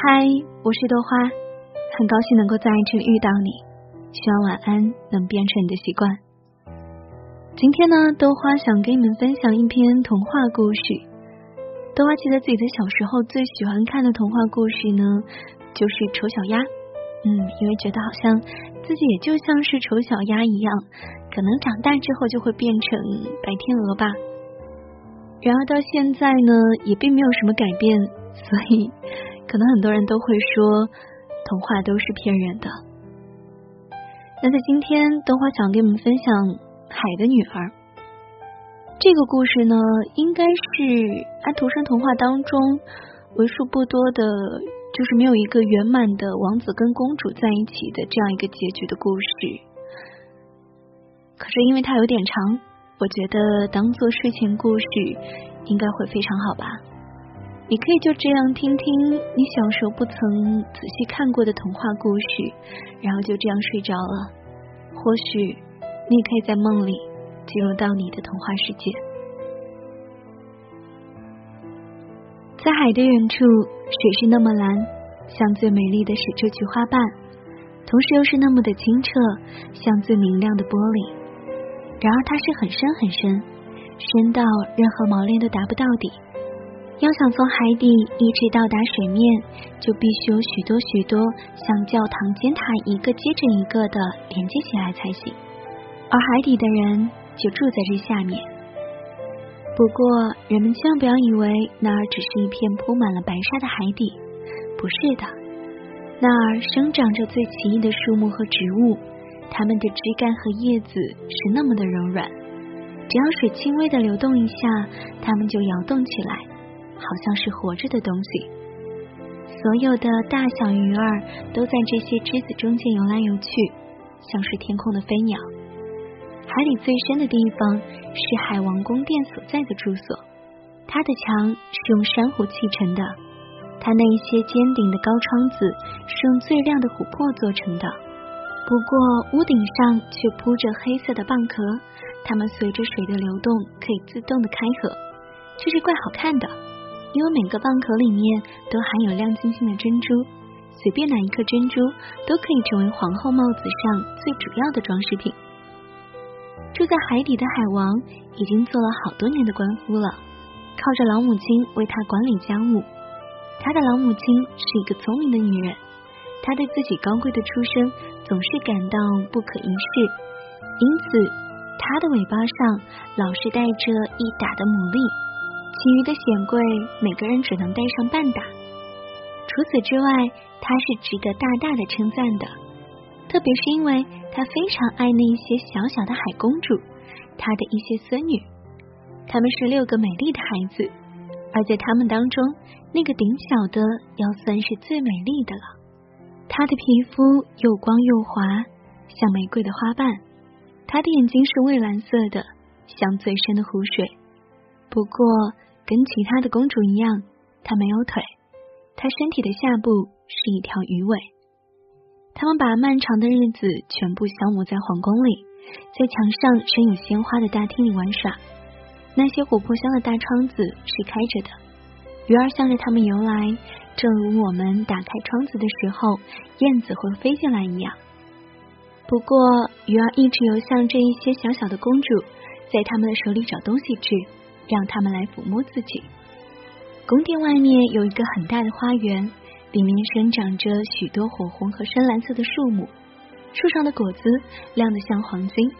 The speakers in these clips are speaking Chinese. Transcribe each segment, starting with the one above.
嗨，我是豆花，很高兴能够在这里遇到你。希望晚安能变成你的习惯。今天呢，豆花想跟你们分享一篇童话故事。豆花记得自己的小时候最喜欢看的童话故事呢，就是丑小鸭。嗯，因为觉得好像自己也就像是丑小鸭一样，可能长大之后就会变成白天鹅吧。然而到现在呢，也并没有什么改变，所以。可能很多人都会说童话都是骗人的。那在今天，豆花想跟你们分享《海的女儿》这个故事呢，应该是安徒生童话当中为数不多的，就是没有一个圆满的王子跟公主在一起的这样一个结局的故事。可是因为它有点长，我觉得当做睡前故事应该会非常好吧。你可以就这样听听你小时候不曾仔细看过的童话故事，然后就这样睡着了。或许你也可以在梦里进入到你的童话世界。在海的远处，水是那么蓝，像最美丽的水车菊花瓣，同时又是那么的清澈，像最明亮的玻璃。然而它是很深很深，深到任何锚链都达不到底。要想从海底一直到达水面，就必须有许多许多像教堂尖塔一个接着一个的连接起来才行。而海底的人就住在这下面。不过，人们千万不要以为那儿只是一片铺满了白沙的海底，不是的，那儿生长着最奇异的树木和植物，它们的枝干和叶子是那么的柔软，只要水轻微的流动一下，它们就摇动起来。好像是活着的东西，所有的大小鱼儿都在这些枝子中间游来游去，像是天空的飞鸟。海里最深的地方是海王宫殿所在的住所，它的墙是用珊瑚砌成的，它那一些尖顶的高窗子是用最亮的琥珀做成的。不过屋顶上却铺着黑色的蚌壳，它们随着水的流动可以自动的开合，这是怪好看的。因为每个蚌壳里面都含有亮晶晶的珍珠，随便哪一颗珍珠都可以成为皇后帽子上最主要的装饰品。住在海底的海王已经做了好多年的官夫了，靠着老母亲为他管理家务。他的老母亲是一个聪明的女人，她对自己高贵的出身总是感到不可一世，因此她的尾巴上老是带着一打的牡蛎。其余的显贵，每个人只能带上半打。除此之外，他是值得大大的称赞的，特别是因为他非常爱那些小小的海公主，他的一些孙女，他们是六个美丽的孩子，而在他们当中，那个顶小的要算是最美丽的了。她的皮肤又光又滑，像玫瑰的花瓣，她的眼睛是蔚蓝色的，像最深的湖水。不过。跟其他的公主一样，她没有腿，她身体的下部是一条鱼尾。他们把漫长的日子全部消磨在皇宫里，在墙上生有鲜花的大厅里玩耍。那些琥珀香的大窗子是开着的，鱼儿向着他们游来，正如我们打开窗子的时候，燕子会飞进来一样。不过，鱼儿一直游向这一些小小的公主，在他们的手里找东西吃。让他们来抚摸自己。宫殿外面有一个很大的花园，里面生长着许多火红和深蓝色的树木，树上的果子亮得像黄金，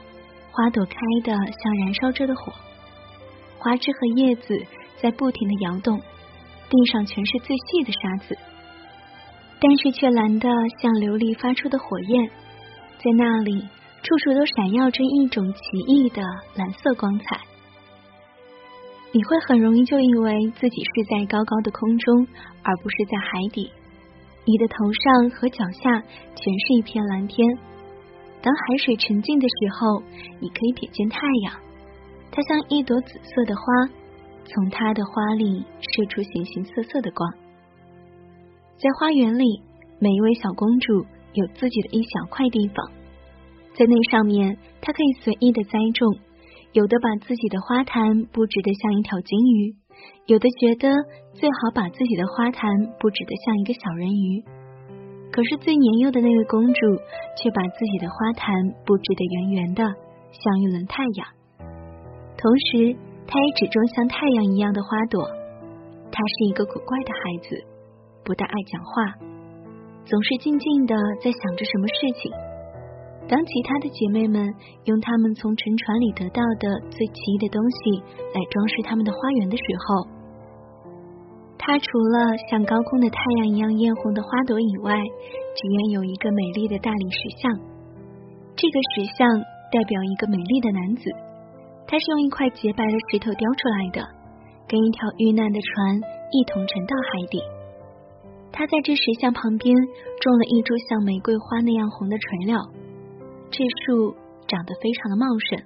花朵开得像燃烧着的火，花枝和叶子在不停的摇动，地上全是最细的沙子，但是却蓝得像琉璃发出的火焰，在那里处处都闪耀着一种奇异的蓝色光彩。你会很容易就以为自己是在高高的空中，而不是在海底。你的头上和脚下全是一片蓝天。当海水沉静的时候，你可以瞥见太阳，它像一朵紫色的花，从它的花里射出形形色色的光。在花园里，每一位小公主有自己的一小块地方，在那上面，她可以随意的栽种。有的把自己的花坛布置得像一条金鱼，有的觉得最好把自己的花坛布置得像一个小人鱼。可是最年幼的那位公主却把自己的花坛布置得圆圆的，像一轮太阳。同时，她也只种像太阳一样的花朵。她是一个古怪的孩子，不大爱讲话，总是静静的在想着什么事情。当其他的姐妹们用她们从沉船里得到的最奇异的东西来装饰他们的花园的时候，她除了像高空的太阳一样艳红的花朵以外，只愿有一个美丽的大理石像。这个石像代表一个美丽的男子，他是用一块洁白的石头雕出来的，跟一条遇难的船一同沉到海底。他在这石像旁边种了一株像玫瑰花那样红的垂柳，这树长得非常的茂盛，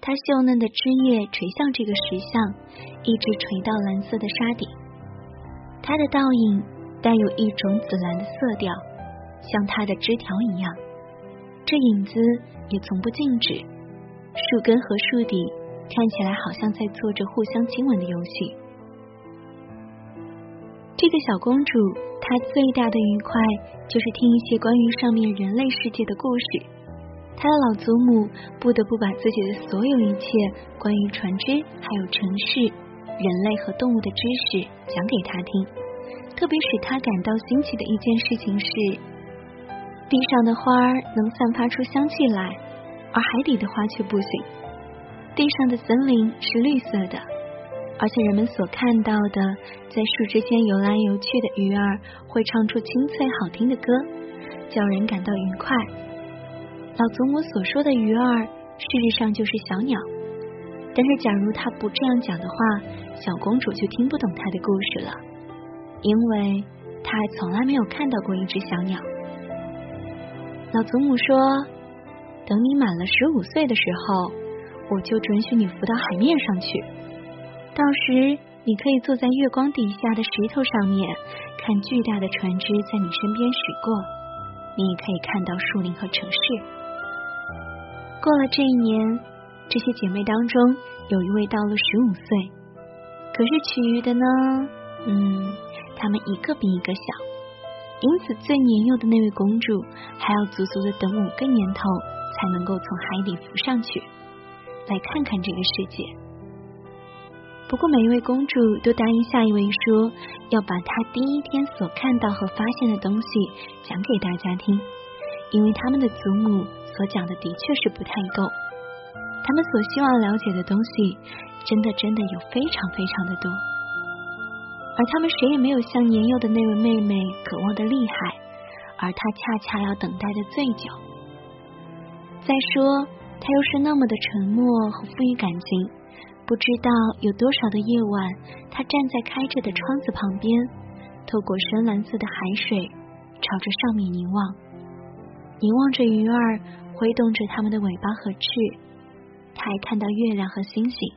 它秀嫩的枝叶垂向这个石像，一直垂到蓝色的沙底。它的倒影带有一种紫蓝的色调，像它的枝条一样。这影子也从不静止，树根和树底看起来好像在做着互相亲吻的游戏。这个小公主，她最大的愉快就是听一些关于上面人类世界的故事。他的老祖母不得不把自己的所有一切关于船只还有城市。人类和动物的知识讲给他听，特别使他感到新奇的一件事情是，地上的花儿能散发出香气来，而海底的花却不行。地上的森林是绿色的，而且人们所看到的在树枝间游来游去的鱼儿会唱出清脆好听的歌，叫人感到愉快。老祖母所说的鱼儿，事实上就是小鸟。但是，假如他不这样讲的话，小公主就听不懂他的故事了，因为她还从来没有看到过一只小鸟。老祖母说：“等你满了十五岁的时候，我就准许你浮到海面上去。到时，你可以坐在月光底下的石头上面，看巨大的船只在你身边驶过。你也可以看到树林和城市。过了这一年。”这些姐妹当中，有一位到了十五岁，可是其余的呢？嗯，她们一个比一个小，因此最年幼的那位公主还要足足的等五个年头才能够从海底浮上去，来看看这个世界。不过每一位公主都答应下一位说，要把她第一天所看到和发现的东西讲给大家听，因为他们的祖母所讲的的确是不太够。他们所希望了解的东西，真的真的有非常非常的多，而他们谁也没有像年幼的那位妹妹渴望的厉害，而她恰恰要等待的最久。再说，她又是那么的沉默和富于感情，不知道有多少的夜晚，她站在开着的窗子旁边，透过深蓝色的海水，朝着上面凝望，凝望着鱼儿挥动着它们的尾巴和翅。他还看到月亮和星星，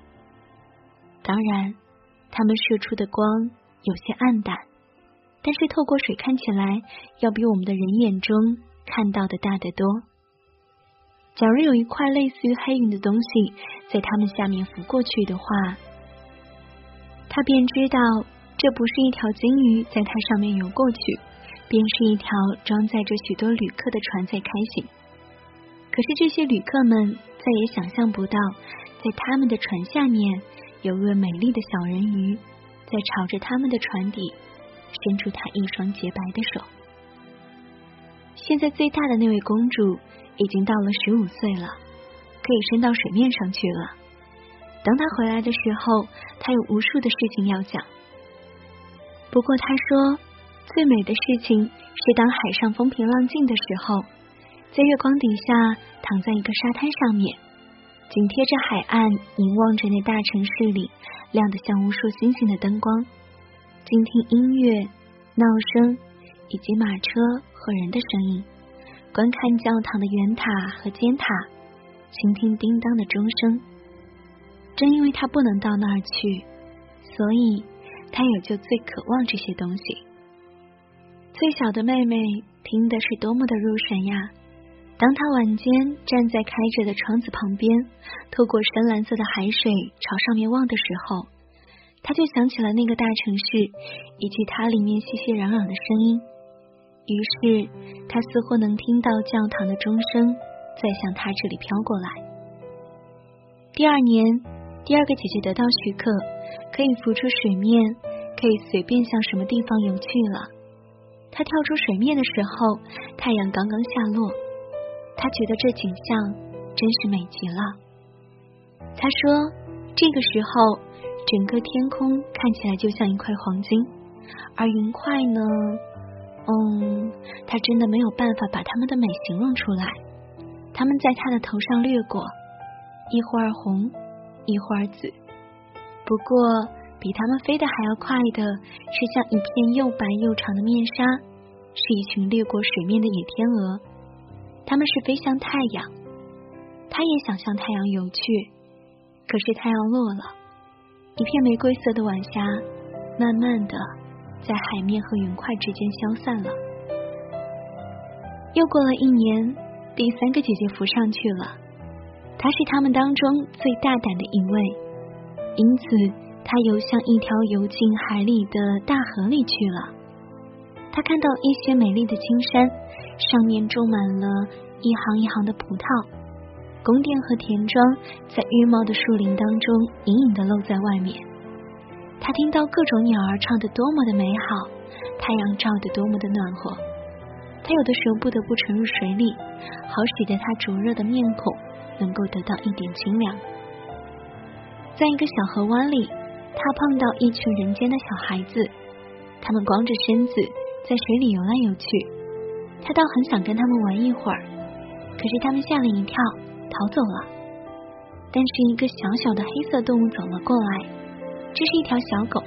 当然，它们射出的光有些暗淡，但是透过水看起来要比我们的人眼中看到的大得多。假如有一块类似于黑云的东西在它们下面浮过去的话，他便知道这不是一条鲸鱼在它上面游过去，便是一条装载着许多旅客的船在开行。可是这些旅客们。再也想象不到，在他们的船下面有位美丽的小人鱼，在朝着他们的船底伸出他一双洁白的手。现在最大的那位公主已经到了十五岁了，可以升到水面上去了。等她回来的时候，她有无数的事情要讲。不过她说，最美的事情是当海上风平浪静的时候。在月光底下，躺在一个沙滩上面，紧贴着海岸，凝望着那大城市里亮得像无数星星的灯光，静听音乐、闹声以及马车和人的声音，观看教堂的圆塔和尖塔，倾听叮当的钟声。正因为他不能到那儿去，所以他也就最渴望这些东西。最小的妹妹听的是多么的入神呀！当他晚间站在开着的窗子旁边，透过深蓝色的海水朝上面望的时候，他就想起了那个大城市以及它里面熙熙攘攘的声音，于是他似乎能听到教堂的钟声在向他这里飘过来。第二年，第二个姐姐得到许可，可以浮出水面，可以随便向什么地方游去了。她跳出水面的时候，太阳刚刚下落，他觉得这景象真是美极了。他说：“这个时候，整个天空看起来就像一块黄金，而云块呢，嗯，他真的没有办法把它们的美形容出来。它们在他的头上掠过。”一会儿红，一会儿紫，不过比它们飞得还要快的是像一片又白又长的面纱，是一群掠过水面的野天鹅。他们是飞向太阳，他也想向太阳游去，可是太阳落了，一片玫瑰色的晚霞慢慢的在海面和云块之间消散了。又过了一年，第三个姐姐浮上去了。她是他们当中最大胆的一位，因此她游向一条游进海里的大河里去了。他看到一些美丽的青山，上面种满了一行一行的葡萄，宫殿和田庄在郁茂的树林当中隐隐的露在外面。他听到各种鸟儿唱得多么的美好，太阳照得多么的暖和。他有的时候不得不沉入水里，好使得他灼热的面孔。能够得到一点清凉。在一个小河湾里，他碰到一群人间的小孩子，他们光着身子在水里游来游去。他倒很想跟他们玩一会儿，可是他们吓了一跳，逃走了。但是一个小小的黑色动物走了过来，这是一条小狗，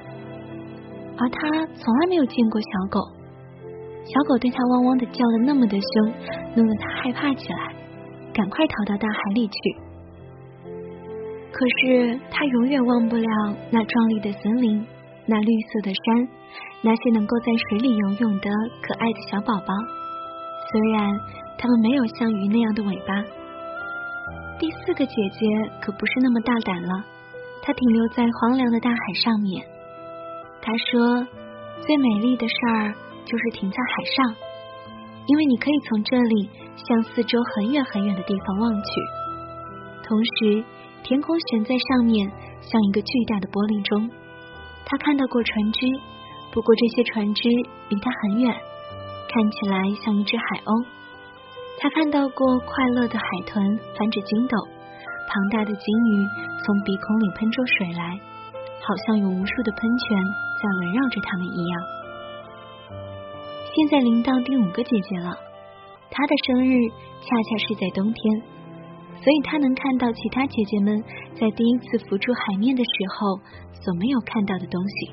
而他从来没有见过小狗。小狗对他汪汪的叫的那么的凶，弄得他害怕起来。赶快逃到大海里去！可是他永远忘不了那壮丽的森林，那绿色的山，那些能够在水里游泳的可爱的小宝宝。虽然他们没有像鱼那样的尾巴。第四个姐姐可不是那么大胆了，她停留在荒凉的大海上面。她说：“最美丽的事儿就是停在海上。”因为你可以从这里向四周很远很远的地方望去，同时天空悬在上面，像一个巨大的玻璃钟。他看到过船只，不过这些船只离他很远，看起来像一只海鸥。他看到过快乐的海豚翻着筋斗，庞大的鲸鱼从鼻孔里喷出水来，好像有无数的喷泉在围绕着它们一样。现在临到第五个姐姐了，她的生日恰恰是在冬天，所以她能看到其他姐姐们在第一次浮出海面的时候所没有看到的东西。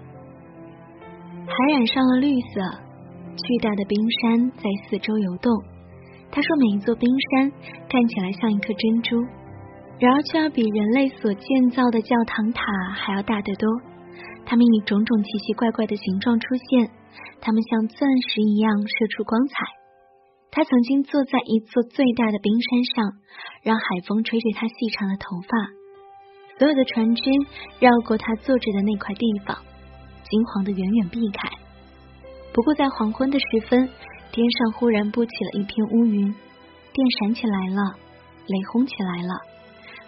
海染上了绿色，巨大的冰山在四周游动。他说，每一座冰山看起来像一颗珍珠，然而却要比人类所建造的教堂塔还要大得多。它们以种种奇奇怪怪的形状出现。它们像钻石一样射出光彩。他曾经坐在一座最大的冰山上，让海风吹着他细长的头发。所有的船只绕过他坐着的那块地方，惊惶的远远避开。不过在黄昏的时分，天上忽然布起了一片乌云，电闪起来了，雷轰起来了，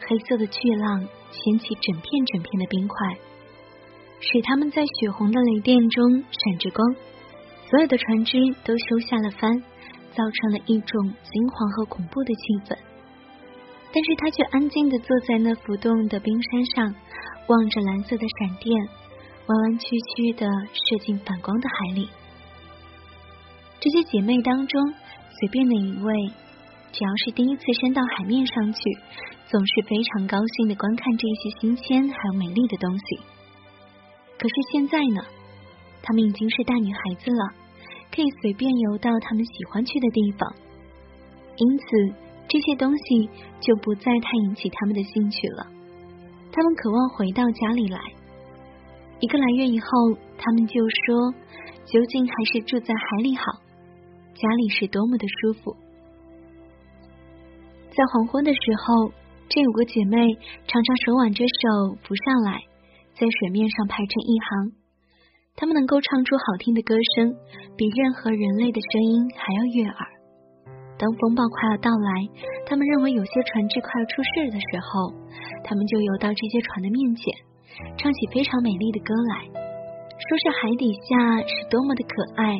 黑色的巨浪掀起整片整片的冰块。使他们在血红的雷电中闪着光，所有的船只都收下了帆，造成了一种惊惶和恐怖的气氛。但是他却安静的坐在那浮动的冰山上，望着蓝色的闪电弯弯曲曲的射进反光的海里。这些姐妹当中，随便哪一位，只要是第一次升到海面上去，总是非常高兴的观看这些新鲜还有美丽的东西。可是现在呢，她们已经是大女孩子了，可以随便游到她们喜欢去的地方，因此这些东西就不再太引起他们的兴趣了。他们渴望回到家里来。一个来月以后，他们就说：“究竟还是住在海里好，家里是多么的舒服。”在黄昏的时候，这五个姐妹常常手挽着手浮上来。在水面上排成一行，她们能够唱出好听的歌声，比任何人类的声音还要悦耳。当风暴快要到来，他们认为有些船只快要出事的时候，他们就游到这些船的面前，唱起非常美丽的歌来，说是海底下是多么的可爱，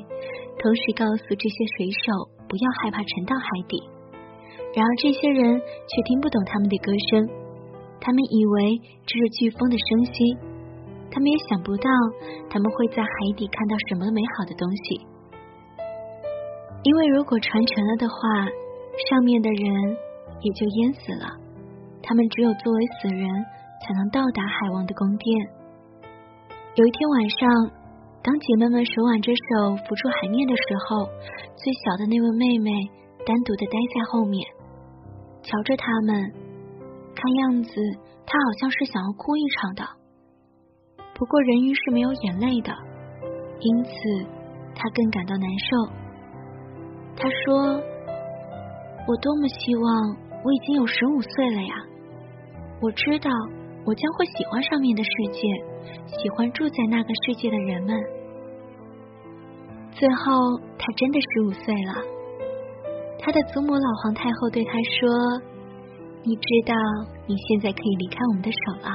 同时告诉这些水手不要害怕沉到海底。然而这些人却听不懂他们的歌声。他们以为这是飓风的声息，他们也想不到他们会在海底看到什么美好的东西。因为如果船沉了的话，上面的人也就淹死了。他们只有作为死人，才能到达海王的宫殿。有一天晚上，当姐妹们手挽着手浮出海面的时候，最小的那位妹妹单独的待在后面，瞧着他们。看样子，她好像是想要哭一场的。不过人鱼是没有眼泪的，因此他更感到难受。他说：“我多么希望我已经有十五岁了呀！我知道我将会喜欢上面的世界，喜欢住在那个世界的人们。”最后，他真的十五岁了。他的祖母老皇太后对他说。你知道你现在可以离开我们的手了，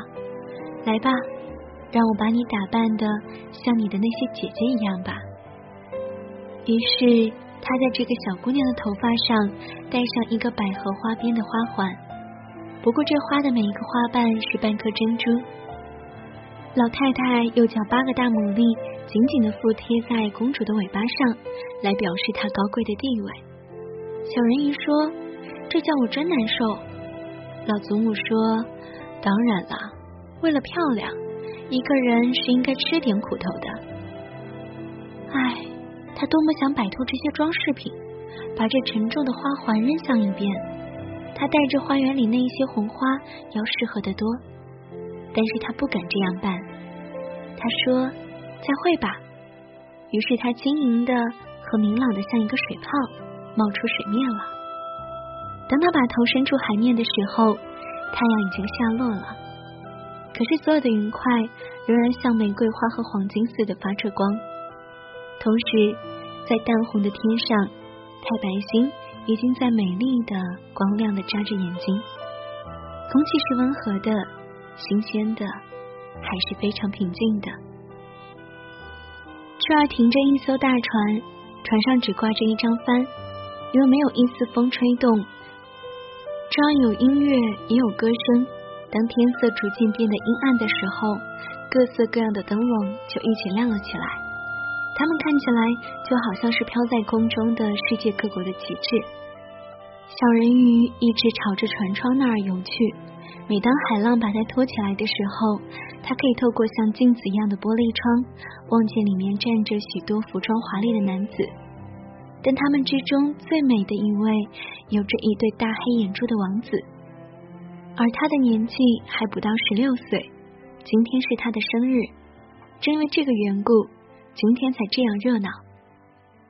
来吧，让我把你打扮的像你的那些姐姐一样吧。于是他在这个小姑娘的头发上戴上一个百合花边的花环，不过这花的每一个花瓣是半颗珍珠。老太太又叫八个大牡蛎紧紧的附贴在公主的尾巴上，来表示她高贵的地位。小人鱼说：“这叫我真难受。”老祖母说：“当然了，为了漂亮，一个人是应该吃点苦头的。”唉，他多么想摆脱这些装饰品，把这沉重的花环扔向一边。他带着花园里那一些红花要适合得多，但是他不敢这样办。他说：“再会吧。”于是他晶莹的和明朗的像一个水泡，冒出水面了。当他把头伸出海面的时候，太阳已经下落了。可是所有的云块仍然像玫瑰花和黄金似的发着光。同时，在淡红的天上，太白星已经在美丽的、光亮的眨着眼睛。空气是温和的、新鲜的，还是非常平静的。这儿停着一艘大船，船上只挂着一张帆，因为没有一丝风吹动。这儿有音乐，也有歌声。当天色逐渐变得阴暗的时候，各色各样的灯笼就一起亮了起来。它们看起来就好像是飘在空中的世界各国的旗帜。小人鱼一直朝着船窗那儿游去。每当海浪把它托起来的时候，它可以透过像镜子一样的玻璃窗，望见里面站着许多服装华丽的男子。但他们之中最美的一位，有着一对大黑眼珠的王子，而他的年纪还不到十六岁。今天是他的生日，正因为这个缘故，今天才这样热闹。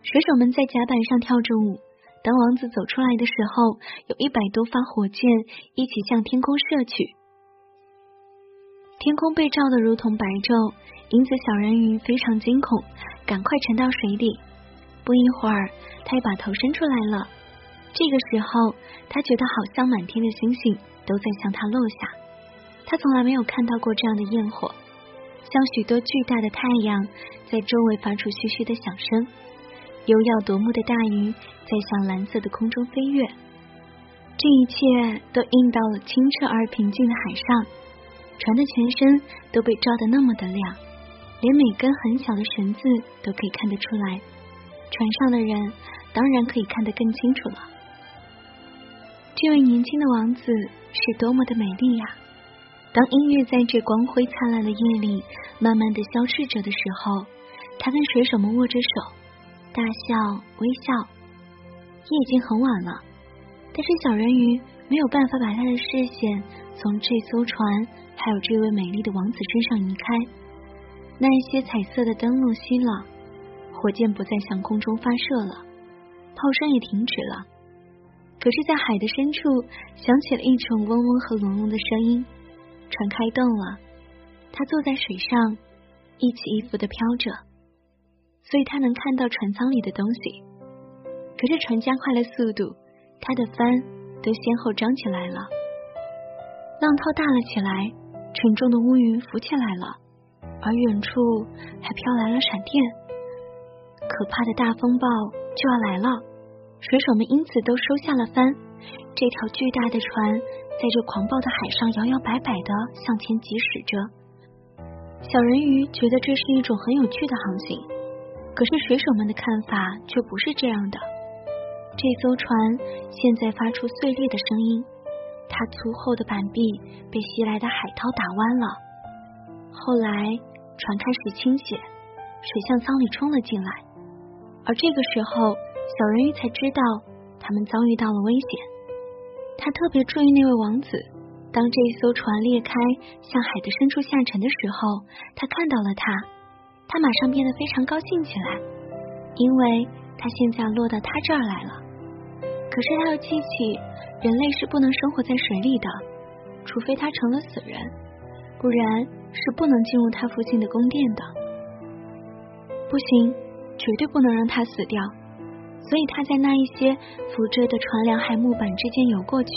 水手们在甲板上跳着舞。当王子走出来的时候，有一百多发火箭一起向天空射去，天空被照得如同白昼，因此小人鱼非常惊恐，赶快沉到水底。不一会儿，他又把头伸出来了。这个时候，他觉得好像满天的星星都在向他落下。他从来没有看到过这样的焰火，像许多巨大的太阳在周围发出嘘嘘的响声。优耀夺目的大鱼在向蓝色的空中飞跃。这一切都映到了清澈而平静的海上，船的全身都被照得那么的亮，连每根很小的绳子都可以看得出来。船上的人当然可以看得更清楚了。这位年轻的王子是多么的美丽呀！当音乐在这光辉灿烂的夜里慢慢的消逝着的时候，他跟水手们握着手，大笑微笑。夜已经很晚了，但是小人鱼没有办法把他的视线从这艘船还有这位美丽的王子身上移开。那一些彩色的灯笼熄了。火箭不再向空中发射了，炮声也停止了。可是，在海的深处，响起了一种嗡嗡和隆隆的声音。船开动了，他坐在水上，一起一伏的飘着，所以他能看到船舱里的东西。可是船加快了速度，他的帆都先后张起来了，浪涛大了起来，沉重的乌云浮起来了，而远处还飘来了闪电，可怕的大风暴就要来了。水手们因此都收下了帆，这条巨大的船。在这狂暴的海上摇摇摆摆的向前疾驶着，小人鱼觉得这是一种很有趣的航行。可是水手们的看法却不是这样的。这艘船现在发出碎裂的声音，它粗厚的板壁被袭来的海涛打弯了。后来船开始倾斜，水向舱里冲了进来，而这个时候小人鱼才知道他们遭遇到了危险。他特别注意那位王子。当这一艘船裂开，向海的深处下沉的时候，他看到了他。他马上变得非常高兴起来，因为他现在落到他这儿来了。可是他又记起，人类是不能生活在水里的，除非他成了死人，不然是不能进入他父亲的宫殿的。不行，绝对不能让他死掉。所以他在那一些浮着的船梁和木板之间游过去，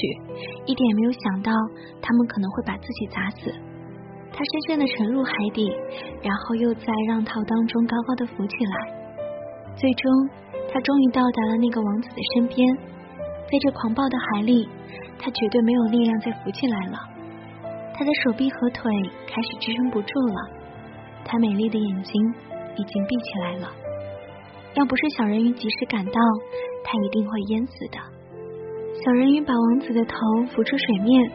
一点没有想到他们可能会把自己砸死。他深深的沉入海底，然后又在浪涛当中高高的浮起来。最终，他终于到达了那个王子的身边。在这狂暴的海里，他绝对没有力量再浮起来了。他的手臂和腿开始支撑不住了，他美丽的眼睛已经闭起来了。要不是小人鱼及时赶到，他一定会淹死的。小人鱼把王子的头浮出水面，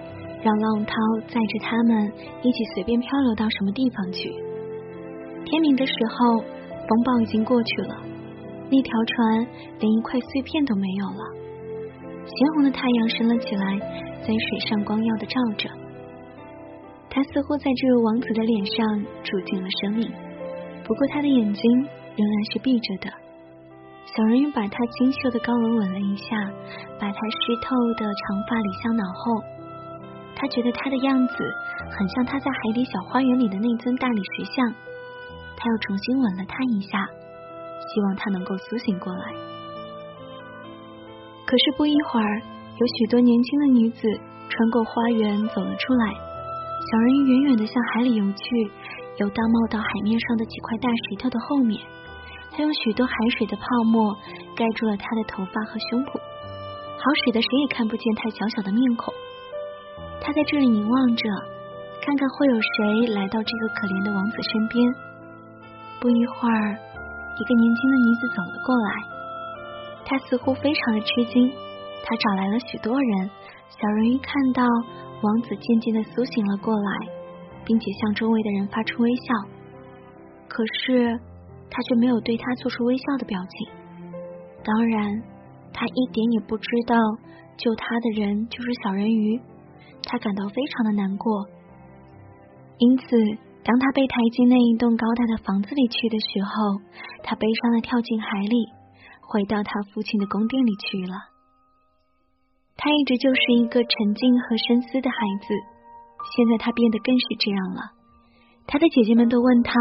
让浪涛载着他们一起随便漂流到什么地方去。天明的时候，风暴已经过去了，那条船连一块碎片都没有了。鲜红的太阳升了起来，在水上光耀的照着。他似乎在这位王子的脸上注进了生命，不过他的眼睛仍然是闭着的。小人鱼把他精秀的高额吻了一下，把他湿透的长发理向脑后。他觉得他的样子很像他在海底小花园里的那尊大理石像。他又重新吻了他一下，希望他能够苏醒过来。可是不一会儿，有许多年轻的女子穿过花园走了出来。小人鱼远远的向海里游去，游到冒到海面上的几块大石头的后面。他用许多海水的泡沫盖住了他的头发和胸脯，好使得谁也看不见他小小的面孔。他在这里凝望着，看看会有谁来到这个可怜的王子身边。不一会儿，一个年轻的女子走了过来，她似乎非常的吃惊。她找来了许多人。小人鱼看到王子渐渐的苏醒了过来，并且向周围的人发出微笑。可是。他却没有对他做出微笑的表情。当然，他一点也不知道救他的人就是小人鱼。他感到非常的难过。因此，当他被抬进那一栋高大的房子里去的时候，他悲伤的跳进海里，回到他父亲的宫殿里去了。他一直就是一个沉静和深思的孩子，现在他变得更是这样了。他的姐姐们都问他，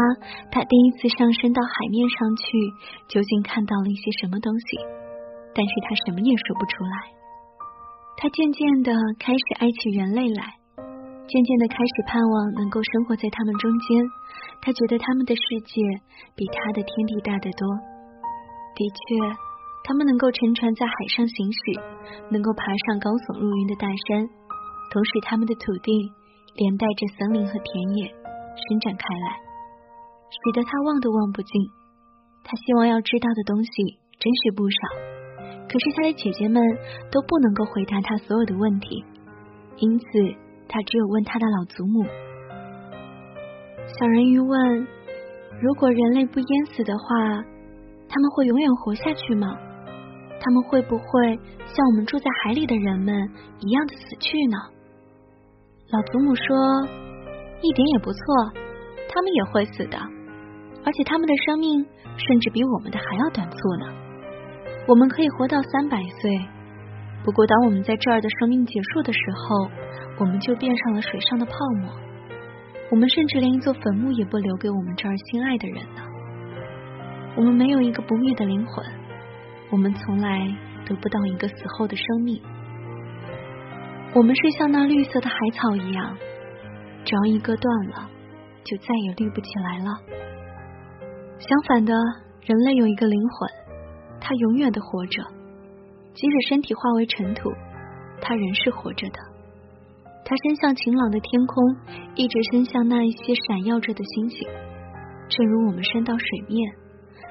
他第一次上升到海面上去，究竟看到了一些什么东西？但是他什么也说不出来。他渐渐的开始爱起人类来，渐渐的开始盼望能够生活在他们中间。他觉得他们的世界比他的天地大得多。的确，他们能够乘船在海上行驶，能够爬上高耸入云的大山，同时他们的土地连带着森林和田野。伸展开来，使得他望都望不尽。他希望要知道的东西真是不少，可是他的姐姐们都不能够回答他所有的问题，因此他只有问他的老祖母。小人鱼问：“如果人类不淹死的话，他们会永远活下去吗？他们会不会像我们住在海里的人们一样的死去呢？”老祖母说。一点也不错，他们也会死的，而且他们的生命甚至比我们的还要短促呢。我们可以活到三百岁，不过当我们在这儿的生命结束的时候，我们就变成了水上的泡沫。我们甚至连一座坟墓也不留给我们这儿心爱的人呢。我们没有一个不灭的灵魂，我们从来得不到一个死后的生命。我们是像那绿色的海草一样，只要一割断了，就再也绿不起来了。相反的，人类有一个灵魂，他永远的活着，即使身体化为尘土，他仍是活着的。他伸向晴朗的天空，一直伸向那一些闪耀着的星星，正如我们伸到水面，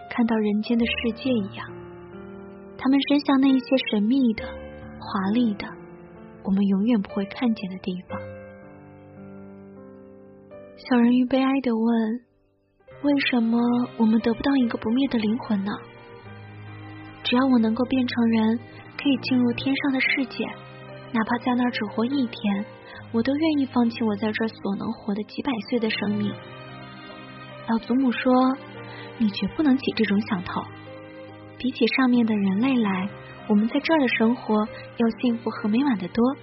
看到人间的世界一样。他们伸向那一些神秘的、华丽的。我们永远不会看见的地方。小人鱼悲哀的问：“为什么我们得不到一个不灭的灵魂呢？只要我能够变成人，可以进入天上的世界，哪怕在那儿只活一天，我都愿意放弃我在这儿所能活的几百岁的生命。”老祖母说：“你绝不能起这种想头。比起上面的人类来。”我们在这儿的生活要幸福和美满的多，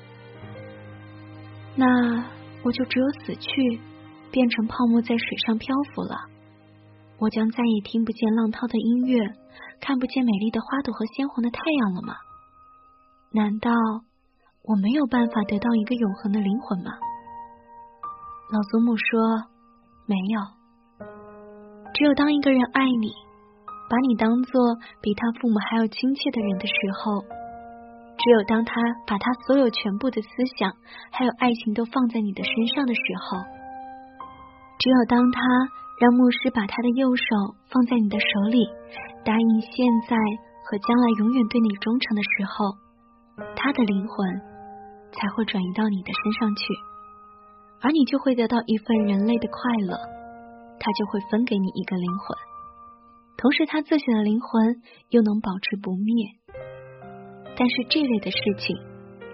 那我就只有死去，变成泡沫在水上漂浮了。我将再也听不见浪涛的音乐，看不见美丽的花朵和鲜红的太阳了吗？难道我没有办法得到一个永恒的灵魂吗？老祖母说：“没有，只有当一个人爱你。”把你当做比他父母还要亲切的人的时候，只有当他把他所有全部的思想还有爱情都放在你的身上的时候，只有当他让牧师把他的右手放在你的手里，答应现在和将来永远对你忠诚的时候，他的灵魂才会转移到你的身上去，而你就会得到一份人类的快乐，他就会分给你一个灵魂。同时，他自己的灵魂又能保持不灭。但是这类的事情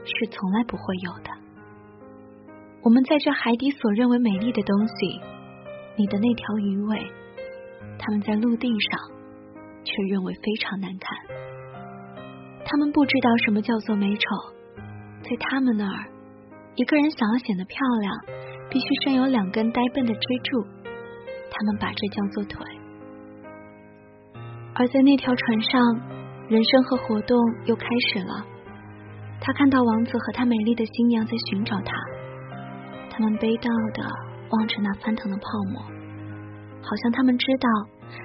是从来不会有的。我们在这海底所认为美丽的东西，你的那条鱼尾，他们在陆地上却认为非常难看。他们不知道什么叫做美丑，在他们那儿，一个人想要显得漂亮，必须身有两根呆笨的支柱。他们把这叫做腿。而在那条船上，人生和活动又开始了。他看到王子和他美丽的新娘在寻找他，他们悲悼的望着那翻腾的泡沫，好像他们知道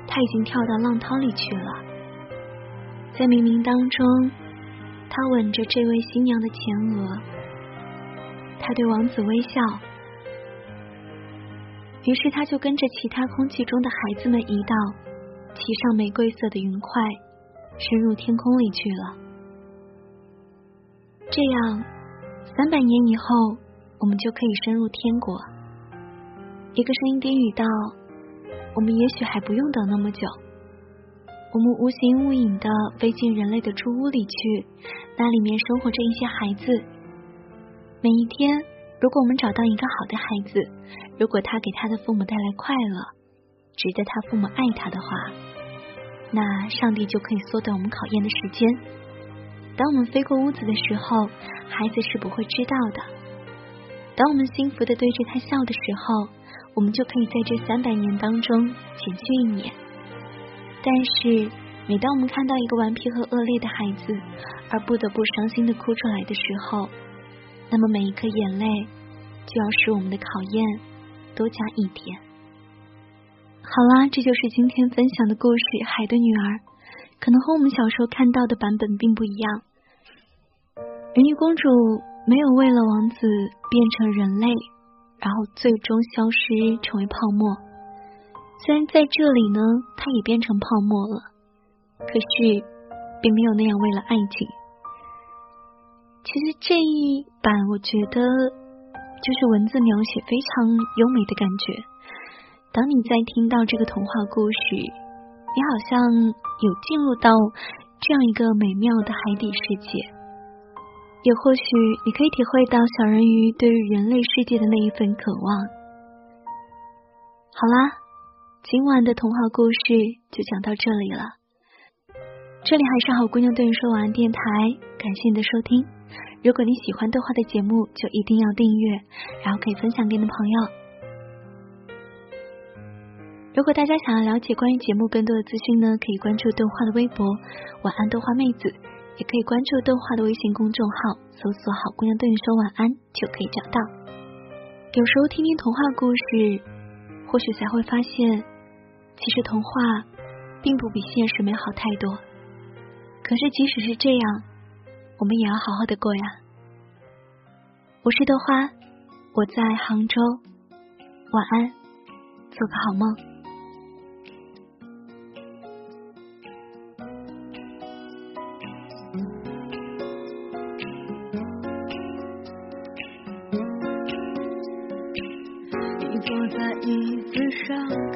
他已经跳到浪涛里去了。在冥冥当中，他吻着这位新娘的前额，他对王子微笑，于是他就跟着其他空气中的孩子们一道。骑上玫瑰色的云块，深入天空里去了。这样，三百年以后，我们就可以深入天国。一个声音低语道：“我们也许还不用等那么久。我们无形无影的飞进人类的猪屋里去，那里面生活着一些孩子。每一天，如果我们找到一个好的孩子，如果他给他的父母带来快乐。”值得他父母爱他的话，那上帝就可以缩短我们考验的时间。当我们飞过屋子的时候，孩子是不会知道的。当我们幸福的对着他笑的时候，我们就可以在这三百年当中减去一年。但是，每当我们看到一个顽皮和恶劣的孩子，而不得不伤心的哭出来的时候，那么每一颗眼泪就要使我们的考验多加一点。好啦，这就是今天分享的故事《海的女儿》。可能和我们小时候看到的版本并不一样。人鱼公主没有为了王子变成人类，然后最终消失成为泡沫。虽然在这里呢，它也变成泡沫了，可是并没有那样为了爱情。其实这一版我觉得就是文字描写非常优美的感觉。当你在听到这个童话故事，你好像有进入到这样一个美妙的海底世界，也或许你可以体会到小人鱼对于人类世界的那一份渴望。好啦，今晚的童话故事就讲到这里了。这里还是好姑娘对你说晚安电台，感谢你的收听。如果你喜欢豆花的节目，就一定要订阅，然后可以分享给你的朋友。如果大家想要了解关于节目更多的资讯呢，可以关注豆花的微博“晚安豆花妹子”，也可以关注豆花的微信公众号，搜索“好姑娘对你说晚安”就可以找到。有时候听听童话故事，或许才会发现，其实童话并不比现实美好太多。可是即使是这样，我们也要好好的过呀。我是豆花，我在杭州，晚安，做个好梦。我。